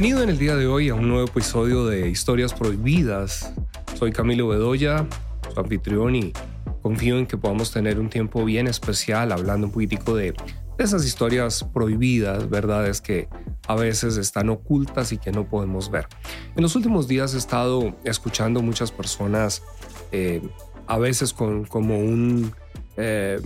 Bienvenido en el día de hoy a un nuevo episodio de Historias Prohibidas. Soy Camilo Bedoya, su anfitrión y confío en que podamos tener un tiempo bien especial hablando un poquitico de, esas historias prohibidas, verdades que a veces están ocultas y que no podemos ver. En los últimos días he estado escuchando muchas personas, eh, a veces con como un, eh,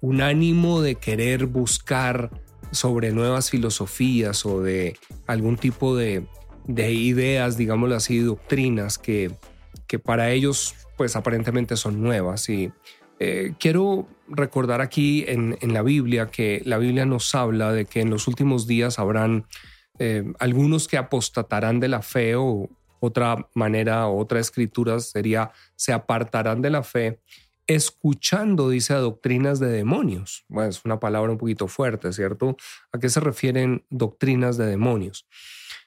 un ánimo de querer buscar sobre nuevas filosofías o de algún tipo de, ideas, digámoslo así, doctrinas que, que para ellos pues aparentemente son nuevas. Y eh, quiero recordar aquí en, la Biblia que la Biblia nos habla de que en los últimos días habrán eh, algunos que apostatarán de la fe o otra manera, otra escritura sería se apartarán de la fe escuchando, dice, doctrinas de demonios. Bueno, es una palabra un poquito fuerte, ¿cierto? ¿A qué se refieren doctrinas de demonios?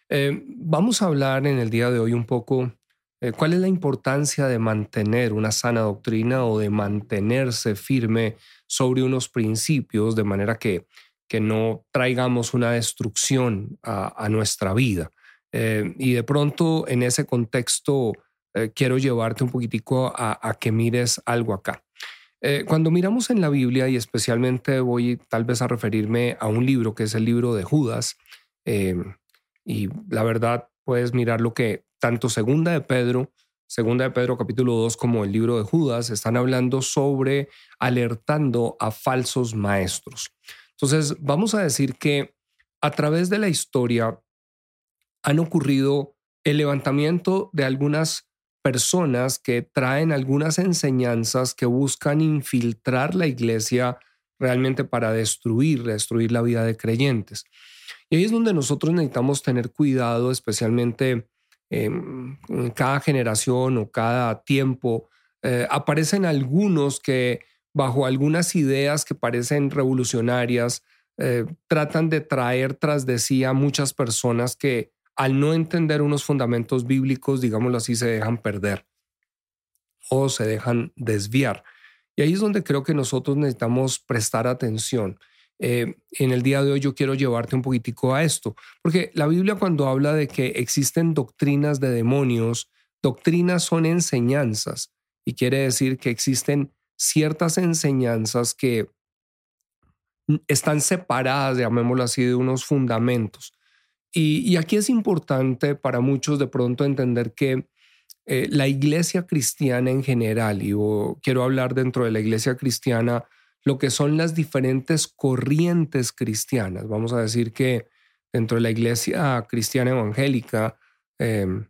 Eh, vamos a hablar en el día de hoy un poco eh, cuál es la importancia de mantener una sana doctrina o de mantenerse firme sobre unos principios de manera que, que no traigamos una destrucción a, nuestra vida. Eh, y de pronto en ese contexto eh, quiero llevarte un poquitico a, que mires algo acá. Eh, cuando miramos en la Biblia, y especialmente voy tal vez a referirme a un libro que es el libro de Judas, em, y la verdad puedes mirar lo que tanto Segunda de Pedro, Segunda de Pedro capítulo 2 como el libro de Judas están hablando sobre alertando a falsos maestros. Entonces, vamos a decir que a través de la historia han ocurrido el levantamiento de algunas personas que traen algunas enseñanzas que buscan infiltrar la iglesia realmente para destruir, destruir la vida de creyentes. Y ahí es donde nosotros necesitamos tener cuidado, especialmente en cada generación o cada tiempo. Eh, aparecen algunos que bajo algunas ideas que parecen revolucionarias, eh, tratan de traer tras de sí a muchas personas que al no entender unos fundamentos bíblicos, digámoslo así, se dejan perder o se dejan desviar. Y ahí es donde creo que nosotros necesitamos prestar atención. Eh, en el día de hoy yo quiero llevarte un poquitico a esto, porque la Biblia cuando habla de que existen doctrinas de demonios, doctrinas son enseñanzas y quiere decir que existen ciertas enseñanzas que están separadas, llamémoslo así, de unos fundamentos. Y, aquí es importante para muchos de pronto entender que eh, la iglesia cristiana en general, y quiero hablar dentro de la iglesia cristiana, lo que son las diferentes corrientes cristianas. Vamos a decir que dentro de la iglesia cristiana evangélica, em,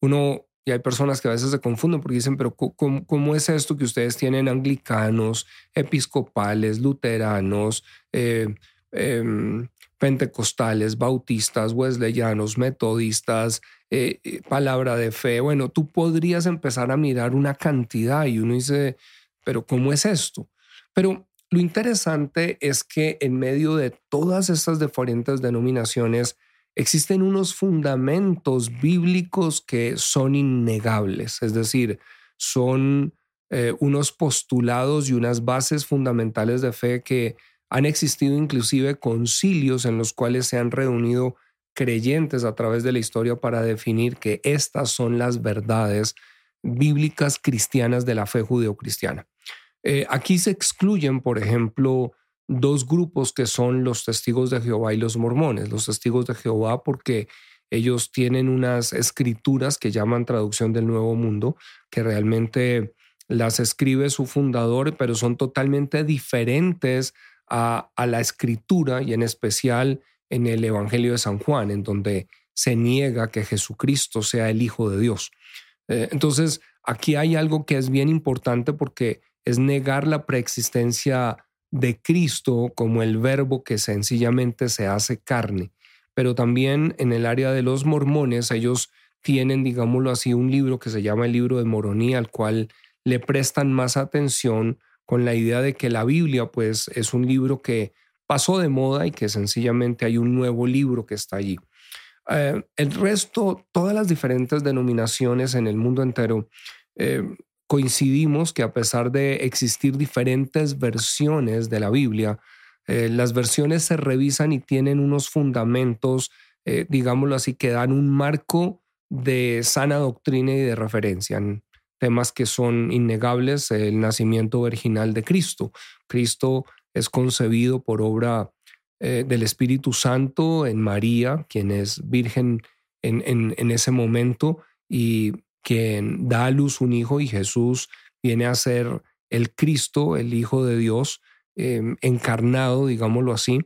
uno, y hay personas que a veces se confunden porque dicen, pero ¿cómo, cómo es esto que ustedes tienen anglicanos, episcopales, luteranos? Eh, em, pentecostales, bautistas, wesleyanos, metodistas, eh, eh, palabra de fe. Bueno, tú podrías empezar a mirar una cantidad y uno dice, pero ¿cómo es esto? Pero lo interesante es que en medio de todas estas diferentes denominaciones existen unos fundamentos bíblicos que son innegables, es decir, son eh, unos postulados y unas bases fundamentales de fe que han existido inclusive concilios en los cuales se han reunido creyentes a través de la historia para definir que estas son las verdades bíblicas cristianas de la fe judeocristiana. Eh, aquí se excluyen, por ejemplo, dos grupos que son los testigos de Jehová y los mormones. Los testigos de Jehová porque ellos tienen unas escrituras que llaman traducción del Nuevo Mundo, que realmente las escribe su fundador, pero son totalmente diferentes a, la escritura y en especial en el Evangelio de San Juan, en donde se niega que Jesucristo sea el Hijo de Dios. Eh, entonces, aquí hay algo que es bien importante porque es negar la preexistencia de Cristo como el verbo que sencillamente se hace carne. Pero también en el área de los mormones, ellos tienen, digámoslo así, un libro que se llama el libro de Moronía, al cual le prestan más atención con la idea de que la Biblia pues es un libro que pasó de moda y que sencillamente hay un nuevo libro que está allí. Eh, el resto, todas las diferentes denominaciones en el mundo entero, eh, coincidimos que a pesar de existir diferentes versiones de la Biblia, eh, las versiones se revisan y tienen unos fundamentos digámoslo así, que dan un marco de sana doctrina y de referencia en temas que son innegables, el nacimiento virginal de Cristo. Cristo es concebido por obra eh, del Espíritu Santo en María, quien es virgen en, en, ese momento y quien da a luz un hijo y Jesús viene a ser el Cristo, el Hijo de Dios, em, encarnado, digámoslo así.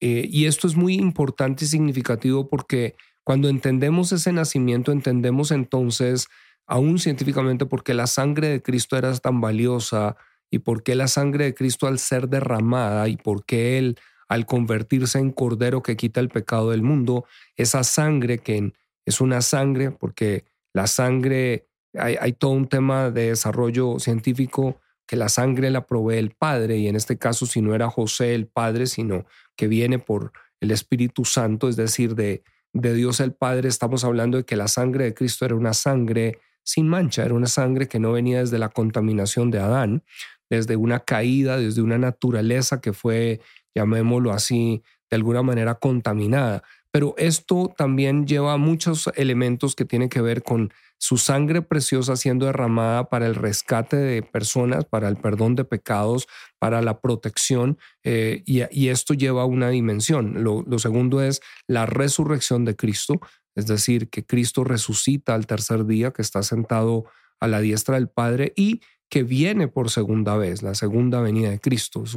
Eh, y esto es muy importante y significativo porque cuando entendemos ese nacimiento, entendemos entonces, aún científicamente, por qué la sangre de Cristo era tan valiosa y por qué la sangre de Cristo al ser derramada y por qué Él al convertirse en cordero que quita el pecado del mundo, esa sangre que es una sangre, porque la sangre, hay, todo un tema de desarrollo científico que la sangre la provee el Padre, y en este caso si no era José el Padre, sino que viene por el Espíritu Santo, es decir, de, de Dios el Padre, estamos hablando de que la sangre de Cristo era una sangre sin mancha, era una sangre que no venía desde la contaminación de Adán, desde una caída, desde una naturaleza que fue llamémoslo así, de alguna manera contaminada. Pero esto también lleva muchos elementos que tienen que ver con su sangre preciosa siendo derramada para el rescate de personas, para el perdón de pecados, para la protección, eh, y, esto lleva a una dimensión. Lo, lo segundo es la resurrección de Cristo, es decir, que Cristo resucita al tercer día, que está sentado a la diestra del Padre y que viene por segunda vez, la segunda venida de Cristo. Es,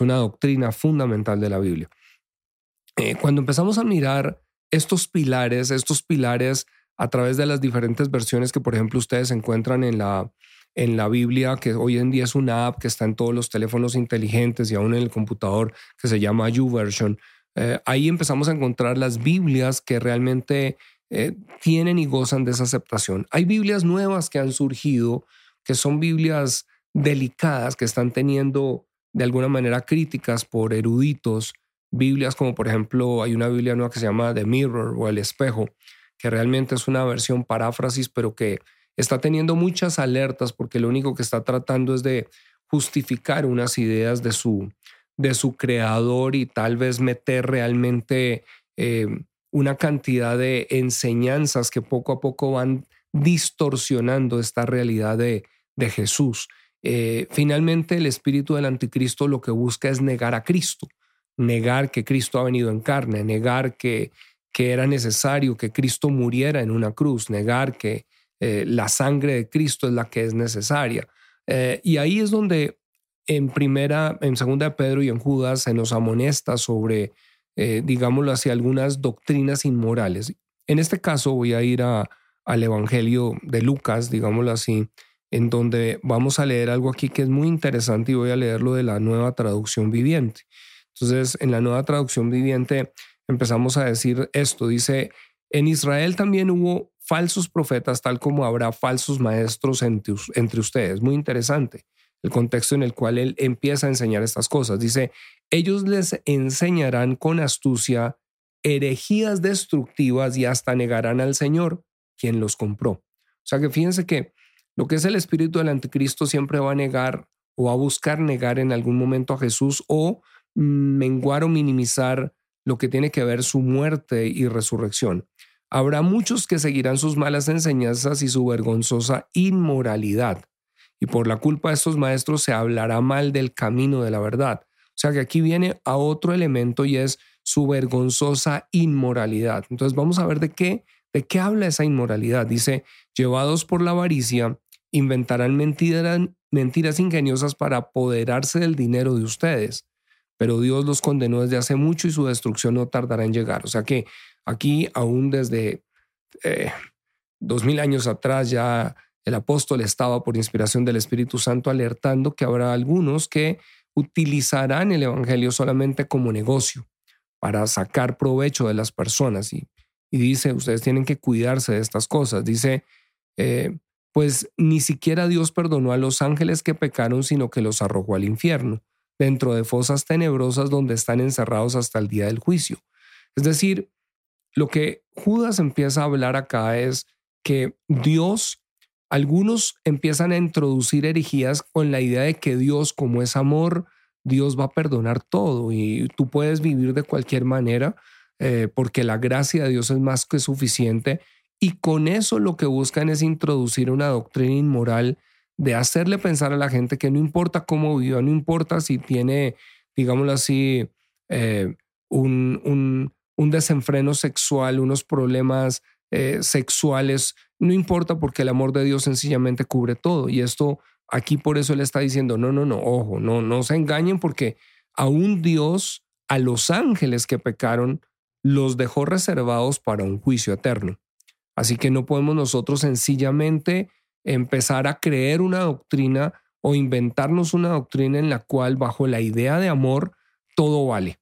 una doctrina fundamental de la Biblia. Eh, cuando empezamos a mirar estos pilares, estos pilares a través de las diferentes versiones que, por ejemplo, ustedes encuentran en la, en la Biblia, que hoy en día es una app que está en todos los teléfonos inteligentes y aún en el computador, que se llama YouVersion, eh, ahí empezamos a encontrar las Biblias que realmente eh, tienen y gozan de esa aceptación. Hay Biblias nuevas que han surgido que son Biblias delicadas que están teniendo de alguna manera críticas por eruditos, Biblias como por ejemplo hay una Biblia nueva que se llama The Mirror o El Espejo, que realmente es una versión paráfrasis, pero que está teniendo muchas alertas porque lo único que está tratando es de justificar unas ideas de su, de su creador y tal vez meter realmente eh, una cantidad de enseñanzas que poco a poco van distorsionando esta realidad de, de Jesús. Eh, finalmente, el espíritu del anticristo lo que busca es negar a Cristo, negar que Cristo ha venido en carne, negar que, que era necesario que Cristo muriera en una cruz, negar que eh, la sangre de Cristo es la que es necesaria. Eh, y ahí es donde en primera, en segunda de Pedro y en Judas se nos amonesta sobre, digámoslo así, algunas doctrinas inmorales. En este caso voy a ir a, al Evangelio de Lucas, digámoslo así, en donde vamos a leer algo aquí que es muy interesante y voy a leerlo de la nueva traducción viviente. Entonces, en la nueva traducción viviente empezamos a decir esto, dice, en Israel también hubo falsos profetas, tal como habrá falsos maestros entre ustedes. Muy interesante el contexto en el cual él empieza a enseñar estas cosas. Dice, ellos les enseñarán con astucia herejías destructivas y hasta negarán al Señor, quien los compró. O sea que fíjense que lo que es el espíritu del anticristo siempre va a negar o a buscar negar en algún momento a Jesús o menguar o minimizar lo que tiene que ver su muerte y resurrección. Habrá muchos que seguirán sus malas enseñanzas y su vergonzosa inmoralidad. Y por la culpa de estos maestros se hablará mal del camino de la verdad. O sea que aquí viene a otro elemento y es su vergonzosa inmoralidad. Entonces vamos a ver de qué, de qué habla esa inmoralidad. Dice, llevados por la avaricia, inventarán mentiras, mentiras ingeniosas para apoderarse del dinero de ustedes. Pero Dios los condenó desde hace mucho y su destrucción no tardará en llegar. O sea que aquí, aún desde eh, dos mil años atrás, ya el apóstol estaba por inspiración del Espíritu Santo alertando que habrá algunos que utilizarán el Evangelio solamente como negocio para sacar provecho de las personas. Y, y dice, ustedes tienen que cuidarse de estas cosas. Dice, eh, pues ni siquiera Dios perdonó a los ángeles que pecaron, sino que los arrojó al infierno, dentro de fosas tenebrosas donde están encerrados hasta el día del juicio. Es decir, lo que Judas empieza a hablar acá es que Dios, algunos empiezan a introducir herejías con la idea de que Dios, como es amor, Dios va a perdonar todo y tú puedes vivir de cualquier manera. eh, porque la gracia de Dios es más que suficiente. Y con eso lo que buscan es introducir una doctrina inmoral de hacerle pensar a la gente que no importa cómo viva, no importa si tiene, digámoslo así, eh, un, un, desenfreno sexual, unos problemas eh, sexuales, no importa porque el amor de Dios sencillamente cubre todo. Y esto aquí por eso le está diciendo, no, no, no, ojo, no, no se engañen porque aún Dios a los ángeles que pecaron los dejó reservados para un juicio eterno. Así que no podemos nosotros sencillamente empezar a creer una doctrina o inventarnos una doctrina en la cual bajo la idea de amor todo vale.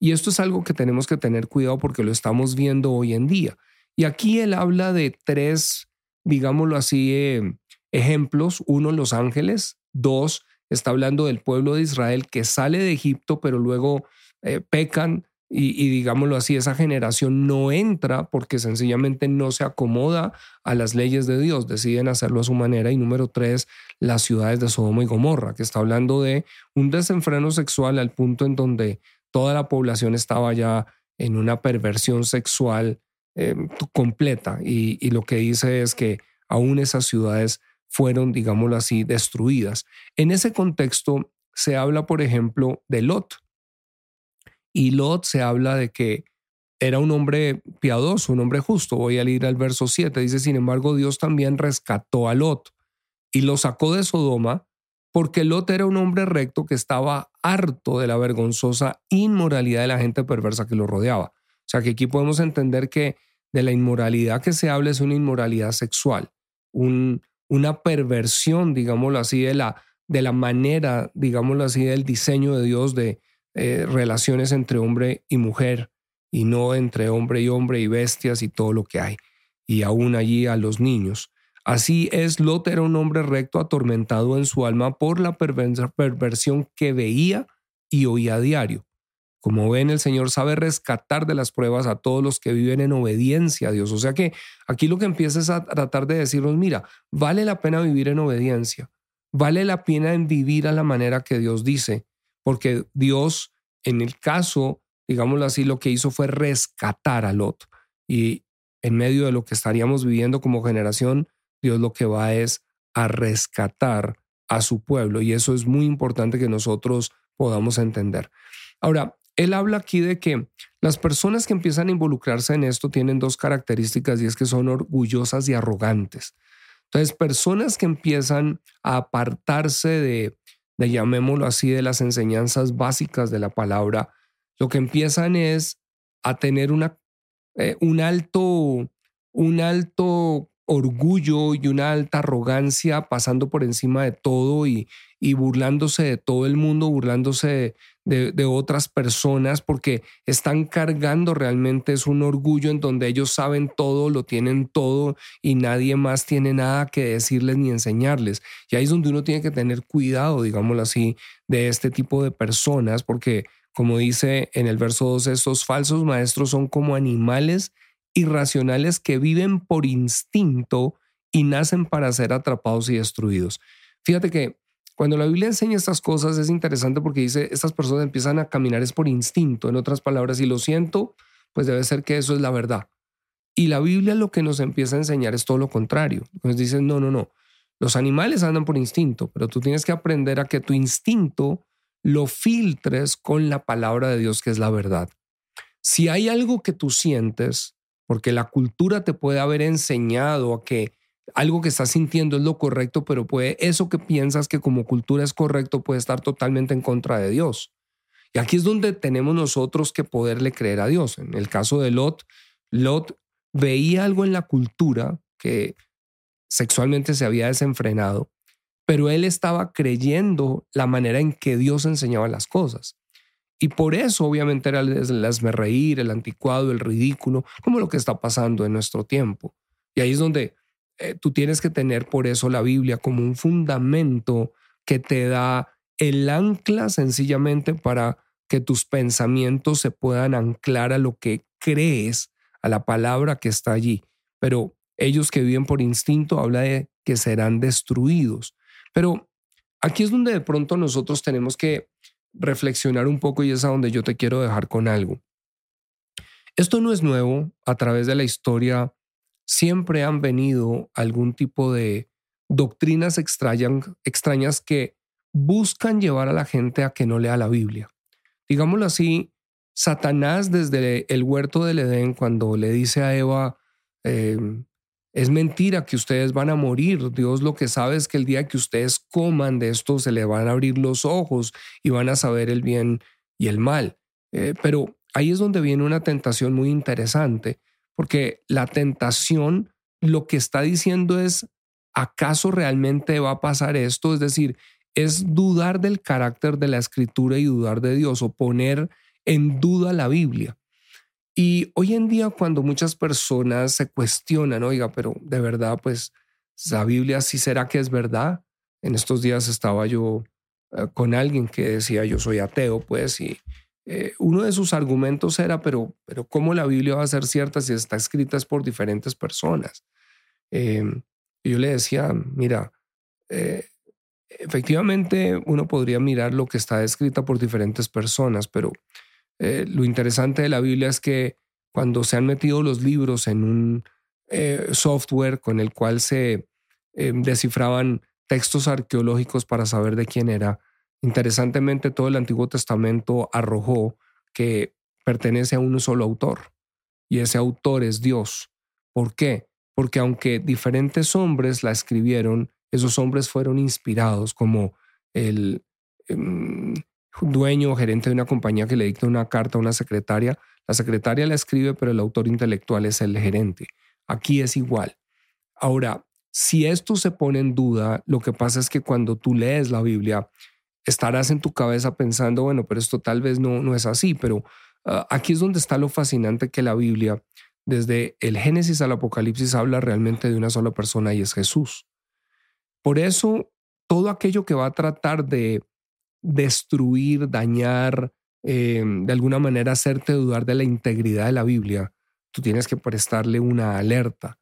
Y esto es algo que tenemos que tener cuidado porque lo estamos viendo hoy en día. Y aquí él habla de tres, digámoslo así, eh, ejemplos. Uno, los ángeles. Dos, está hablando del pueblo de Israel que sale de Egipto, pero luego eh, pecan y, digámoslo así, esa generación no entra porque sencillamente no se acomoda a las leyes de Dios, deciden hacerlo a su manera. Y número tres, las ciudades de Sodoma y Gomorra, que está hablando de un desenfreno sexual al punto en donde toda la población estaba ya en una perversión sexual eh, completa. Y, y lo que dice es que aún esas ciudades fueron, digámoslo así, destruidas. En ese contexto se habla, por ejemplo, de Lot y Lot se habla de que era un hombre piadoso, un hombre justo. Voy a leer al verso 7. Dice, sin embargo, Dios también rescató a Lot y lo sacó de Sodoma porque Lot era un hombre recto que estaba harto de la vergonzosa inmoralidad de la gente perversa que lo rodeaba. O sea que aquí podemos entender que de la inmoralidad que se habla es una inmoralidad sexual, un, una perversión, digámoslo así, de la, de la manera, digámoslo así, del diseño de Dios de, eh, relaciones entre hombre y mujer y no entre hombre y hombre y bestias y todo lo que hay, y aún allí a los niños. Así es, Lot era un hombre recto atormentado en su alma por la perversión que veía y oía a diario. Como ven, el Señor sabe rescatar de las pruebas a todos los que viven en obediencia a Dios. O sea que aquí lo que empieza es a tratar de decirnos, mira, vale la pena vivir en obediencia, vale la pena en vivir a la manera que Dios dice, porque Dios, en el caso, digámoslo así, lo que hizo fue rescatar a Lot. Y en medio de lo que estaríamos viviendo como generación, Dios lo que va es a rescatar a su pueblo. Y eso es muy importante que nosotros podamos entender. Ahora, él habla aquí de que las personas que empiezan a involucrarse en esto tienen dos características y es que son orgullosas y arrogantes. Entonces, personas que empiezan a apartarse de, de llamémoslo así, de las enseñanzas básicas de la palabra, lo que empiezan es a tener eh, un, alto, un alto orgullo y una alta arrogancia pasando por encima de todo y, y burlándose de todo el mundo, burlándose de, otras personas, porque están cargando realmente es un orgullo en donde ellos saben todo, lo tienen todo y nadie más tiene nada que decirles ni enseñarles. Y ahí es donde uno tiene que tener cuidado, digámoslo así, de este tipo de personas, porque como dice en el verso 2, estos falsos maestros son como animales irracionales que viven por instinto y nacen para ser atrapados y destruidos. Fíjate que cuando la Biblia enseña estas cosas es interesante porque dice, estas personas empiezan a caminar es por instinto, en otras palabras, y lo siento, pues debe ser que eso es la verdad. Y la Biblia lo que nos empieza a enseñar es todo lo contrario. Nos dice, no, no, no, los animales andan por instinto, pero tú tienes que aprender a que tu instinto lo filtres con la palabra de Dios, que es la verdad. Si hay algo que tú sientes, porque la cultura te puede haber enseñado a que algo que estás sintiendo es lo correcto, pero puede eso que piensas que como cultura es correcto puede estar totalmente en contra de Dios. Y aquí es donde tenemos nosotros que poderle creer a Dios. En el caso de Lot, Lot veía algo en la cultura que sexualmente se había desenfrenado, pero él estaba creyendo la manera en que Dios enseñaba las cosas. Y por eso obviamente era el reír, el anticuado, el ridículo, como lo que está pasando en nuestro tiempo. Y ahí es donde eh, tú tienes que tener por eso la Biblia como un fundamento que te da el ancla sencillamente para que tus pensamientos se puedan anclar a lo que crees, a la palabra que está allí. Pero ellos que viven por instinto habla de que serán destruidos. Pero aquí es donde de pronto nosotros tenemos que reflexionar un poco y es a donde yo te quiero dejar con algo. Esto no es nuevo, a través de la historia siempre han venido algún tipo de doctrinas extrañas que buscan llevar a la gente a que no lea la Biblia. Digámoslo así, Satanás desde el huerto del Edén, cuando le dice a Eva, em, es mentira que ustedes van a morir, Dios lo que sabe es que el día que ustedes coman de esto se le van a abrir los ojos y van a saber el bien y el mal. Eh, pero ahí es donde viene una tentación muy interesante, porque la tentación lo que está diciendo es, ¿acaso realmente va a pasar esto? Es decir, es dudar del carácter de la escritura y dudar de Dios o poner en duda la Biblia. Y hoy en día cuando muchas personas se cuestionan, oiga, pero de verdad, pues la Biblia sí será que es verdad. En estos días estaba yo eh, con alguien que decía yo soy ateo, pues, y eh, uno de sus argumentos era, pero, pero ¿cómo la Biblia va a ser cierta si está escrita es por diferentes personas? Em, yo le decía, mira, eh, efectivamente uno podría mirar lo que está escrita por diferentes personas, pero eh, lo interesante de la Biblia es que cuando se han metido los libros en un software con el cual se em, descifraban textos arqueológicos para saber de quién era, Interesantemente, todo el Antiguo Testamento arrojó que pertenece a un solo autor y ese autor es Dios. ¿Por qué? Porque aunque diferentes hombres la escribieron, esos hombres fueron inspirados como el em, dueño o gerente de una compañía que le dicta una carta a una secretaria. La secretaria la escribe, pero el autor intelectual es el gerente. Aquí es igual. Ahora, si esto se pone en duda, lo que pasa es que cuando tú lees la Biblia, estarás en tu cabeza pensando, bueno, pero esto tal vez no, no es así, pero ah, aquí es donde está lo fascinante que la Biblia, desde el Génesis al Apocalipsis, habla realmente de una sola persona y es Jesús. Por eso, todo aquello que va a tratar de destruir, dañar, em, de alguna manera hacerte dudar de la integridad de la Biblia, tú tienes que prestarle una alerta.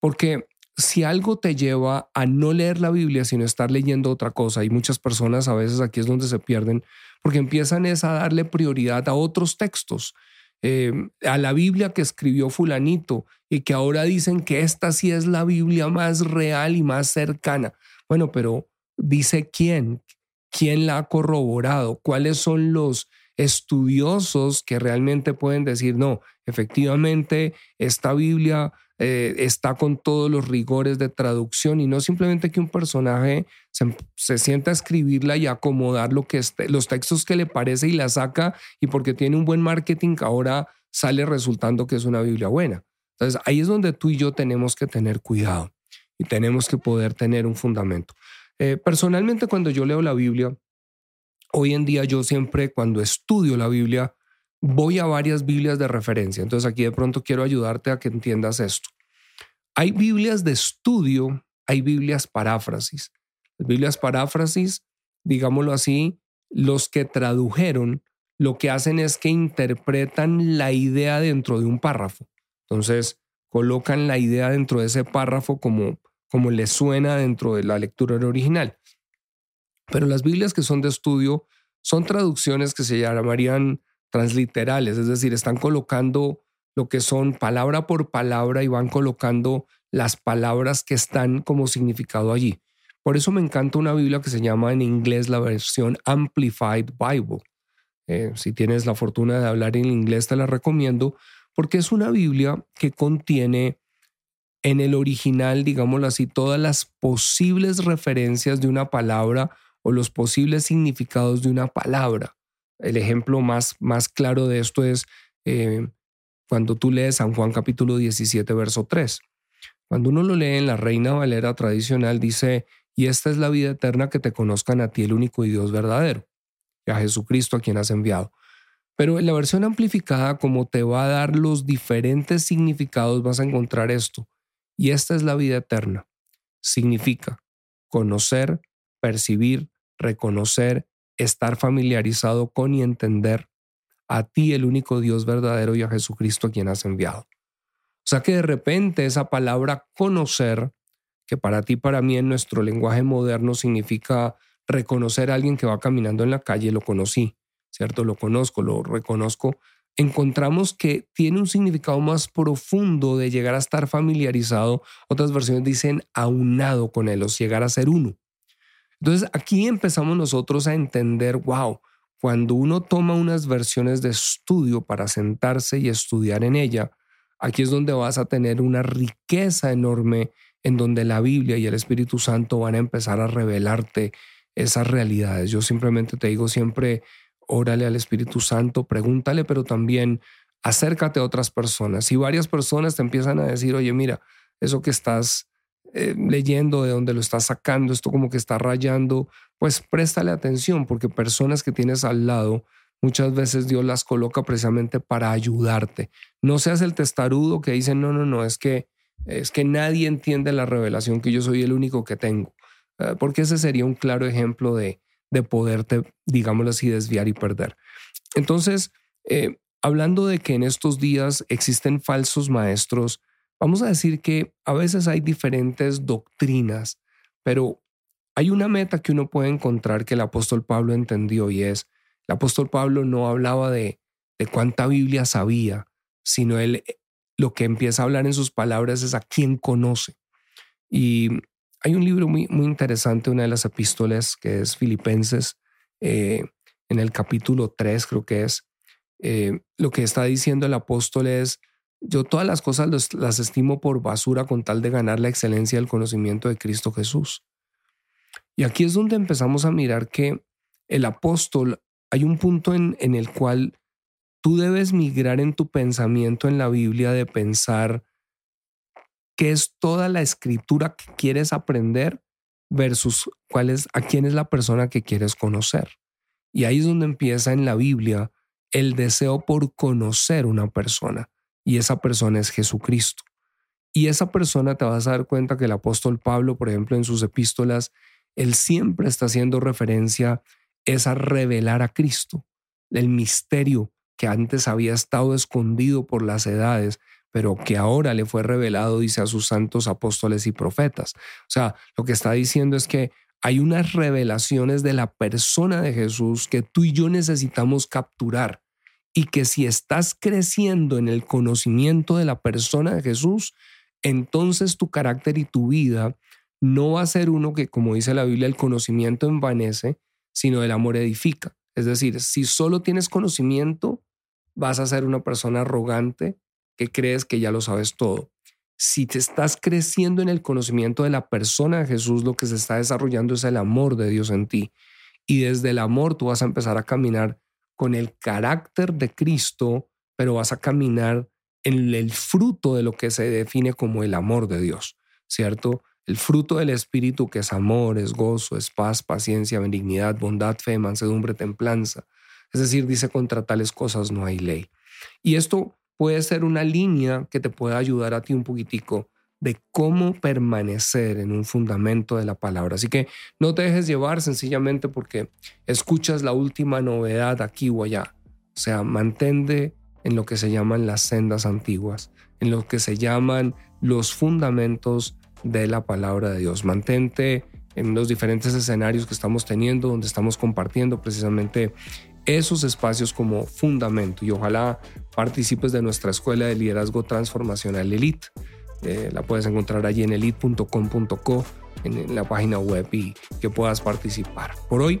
Porque si algo te lleva a no leer la Biblia, sino estar leyendo otra cosa, y muchas personas a veces aquí es donde se pierden, porque empiezan es a darle prioridad a otros textos, em, a la Biblia que escribió fulanito, y que ahora dicen que esta sí es la Biblia más real y más cercana. Bueno, pero dice quién, quién la ha corroborado, cuáles son los estudiosos que realmente pueden decir, no, efectivamente, esta Biblia eh, está con todos los rigores de traducción y no simplemente que un personaje se, sienta a escribirla y acomodar lo que los textos que le parece y la saca y porque tiene un buen marketing ahora sale resultando que es una Biblia buena. Entonces ahí es donde tú y yo tenemos que tener cuidado y tenemos que poder tener un fundamento. Eh, personalmente cuando yo leo la Biblia, hoy en día yo siempre cuando estudio la Biblia, voy a varias Biblias de referencia. Entonces aquí de pronto quiero ayudarte a que entiendas esto. Hay Biblias de estudio, hay Biblias paráfrasis. Las Biblias paráfrasis, digámoslo así, los que tradujeron lo que hacen es que interpretan la idea dentro de un párrafo. Entonces, colocan la idea dentro de ese párrafo como, como le suena dentro de la lectura original. Pero las Biblias que son de estudio son traducciones que se llamarían transliterales, es decir, están colocando lo que son palabra por palabra y van colocando las palabras que están como significado allí. Por eso me encanta una Biblia que se llama en inglés la versión Amplified Bible. Eh, si tienes la fortuna de hablar en inglés, te la recomiendo porque es una Biblia que contiene en el original, digámoslo así, todas las posibles referencias de una palabra o los posibles significados de una palabra. El ejemplo más, más claro de esto es eh, cuando tú lees San Juan capítulo 17, verso 3. Cuando uno lo lee en la Reina Valera tradicional, dice, y esta es la vida eterna que te conozcan a ti el único y Dios verdadero, y a Jesucristo a quien has enviado. Pero en la versión amplificada, como te va a dar los diferentes significados, vas a encontrar esto. Y esta es la vida eterna. Significa conocer, percibir, reconocer estar familiarizado con y entender a ti, el único Dios verdadero, y a Jesucristo a quien has enviado. O sea que de repente esa palabra conocer, que para ti, para mí en nuestro lenguaje moderno significa reconocer a alguien que va caminando en la calle, lo conocí, ¿cierto? Lo conozco, lo reconozco. encontramos que tiene un significado más profundo de llegar a estar familiarizado. Otras versiones dicen aunado con él, o llegar a ser uno. Entonces aquí empezamos nosotros a entender, wow, cuando uno toma unas versiones de estudio para sentarse y estudiar en ella, aquí es donde vas a tener una riqueza enorme en donde la Biblia y el Espíritu Santo van a empezar a revelarte esas realidades. Yo simplemente te digo siempre, órale al Espíritu Santo, pregúntale, pero también acércate a otras personas. Si varias personas te empiezan a decir, oye, mira, eso que estás eh, leyendo, de dónde lo estás sacando, esto como que está rayando, pues préstale atención, porque personas que tienes al lado, muchas veces Dios las coloca precisamente para ayudarte. No seas el testarudo que dice, no, no, no, es que, es que nadie entiende la revelación, que yo soy el único que tengo, eh, porque ese sería un claro ejemplo de, de poderte, digámoslo así, desviar y perder. Entonces, eh, hablando de que en estos días existen falsos maestros, vamos a decir que a veces hay diferentes doctrinas, pero hay una meta que uno puede encontrar que el apóstol Pablo entendió y es, el apóstol Pablo no hablaba de, de cuánta Biblia sabía, sino él lo que empieza a hablar en sus palabras es a quién conoce. Y hay un libro muy, muy interesante, una de las epístolas, que es Filipenses, eh, en el capítulo 3 creo que es, eh, lo que está diciendo el apóstol es, yo todas las cosas las estimo por basura con tal de ganar la excelencia del conocimiento de Cristo Jesús. Y aquí es donde empezamos a mirar que el apóstol, hay un punto en, en el cual tú debes migrar en tu pensamiento en la Biblia de pensar qué es toda la escritura que quieres aprender versus cuál es, a quién es la persona que quieres conocer. Y ahí es donde empieza en la Biblia el deseo por conocer una persona. Y esa persona es Jesucristo. Y esa persona te vas a dar cuenta que el apóstol Pablo, por ejemplo, en sus epístolas, él siempre está haciendo referencia es a revelar a Cristo, el misterio que antes había estado escondido por las edades, pero que ahora le fue revelado, dice a sus santos apóstoles y profetas. O sea, lo que está diciendo es que hay unas revelaciones de la persona de Jesús que tú y yo necesitamos capturar y que si estás creciendo en el conocimiento de la persona de Jesús, entonces tu carácter y tu vida no va a ser uno que, como dice la Biblia, el conocimiento envanece, sino el amor edifica. Es decir, si solo tienes conocimiento, vas a ser una persona arrogante, que crees que ya lo sabes todo. Si te estás creciendo en el conocimiento de la persona de Jesús, lo que se está desarrollando es el amor de Dios en ti. Y desde el amor tú vas a empezar a caminar con el carácter de Cristo, pero vas a caminar en el fruto de lo que se define como el amor de Dios, ¿cierto? El fruto del Espíritu que es amor, es gozo, es paz, paciencia, benignidad, bondad, fe, mansedumbre, templanza. Es decir, dice, contra tales cosas no hay ley. Y esto puede ser una línea que te pueda ayudar a ti un poquitico de cómo permanecer en un fundamento de la palabra. Así que no te dejes llevar sencillamente porque escuchas la última novedad aquí o allá. O sea, mantente en lo que se llaman las sendas antiguas, en lo que se llaman los fundamentos de la palabra de Dios. Mantente en los diferentes escenarios que estamos teniendo, donde estamos compartiendo precisamente esos espacios como fundamento y ojalá participes de nuestra escuela de liderazgo transformacional Elite. Eh, la puedes encontrar allí en elite.com.co en la página web y que puedas participar. Por hoy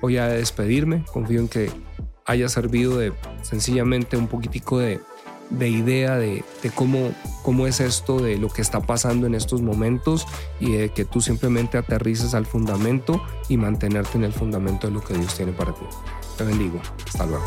voy a despedirme, confío en que haya servido de sencillamente un poquitico de, idea de, de, cómo, cómo es esto, de lo que está pasando en estos momentos y de que tú simplemente aterrices al fundamento y mantenerte en el fundamento de lo que Dios tiene para ti. Te bendigo. Hasta luego.